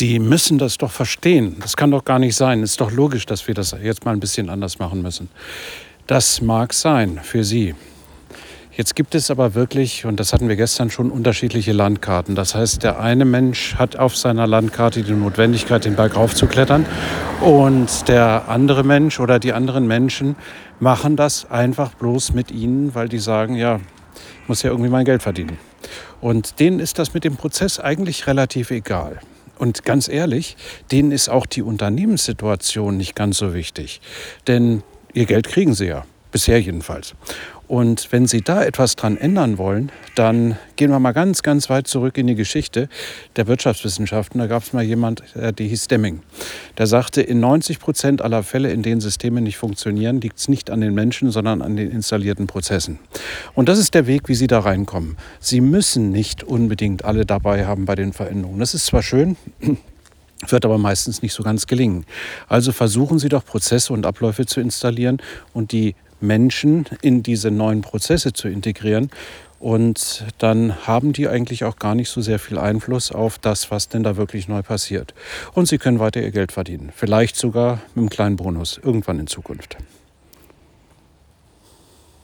die müssen das doch verstehen. Das kann doch gar nicht sein. Ist doch logisch, dass wir das jetzt mal ein bisschen anders machen müssen. Das mag sein für Sie. Jetzt gibt es aber wirklich, und das hatten wir gestern schon, unterschiedliche Landkarten. Das heißt, der eine Mensch hat auf seiner Landkarte die Notwendigkeit, den Berg raufzuklettern. Und der andere Mensch oder die anderen Menschen machen das einfach bloß mit ihnen, weil die sagen, ja, ich muss ja irgendwie mein Geld verdienen. Und denen ist das mit dem Prozess eigentlich relativ egal. Und ganz ehrlich, denen ist auch die Unternehmenssituation nicht ganz so wichtig. Denn ihr Geld kriegen sie ja. Bisher jedenfalls. Und wenn Sie da etwas dran ändern wollen, dann gehen wir mal ganz, ganz weit zurück in die Geschichte der Wirtschaftswissenschaften. Da gab es mal jemand, äh, der hieß Deming. Der sagte, in 90 Prozent aller Fälle, in denen Systeme nicht funktionieren, liegt es nicht an den Menschen, sondern an den installierten Prozessen. Und das ist der Weg, wie Sie da reinkommen. Sie müssen nicht unbedingt alle dabei haben bei den Veränderungen. Das ist zwar schön, wird aber meistens nicht so ganz gelingen. Also versuchen Sie doch Prozesse und Abläufe zu installieren und die Menschen in diese neuen Prozesse zu integrieren. Und dann haben die eigentlich auch gar nicht so sehr viel Einfluss auf das, was denn da wirklich neu passiert. Und sie können weiter ihr Geld verdienen. Vielleicht sogar mit einem kleinen Bonus irgendwann in Zukunft.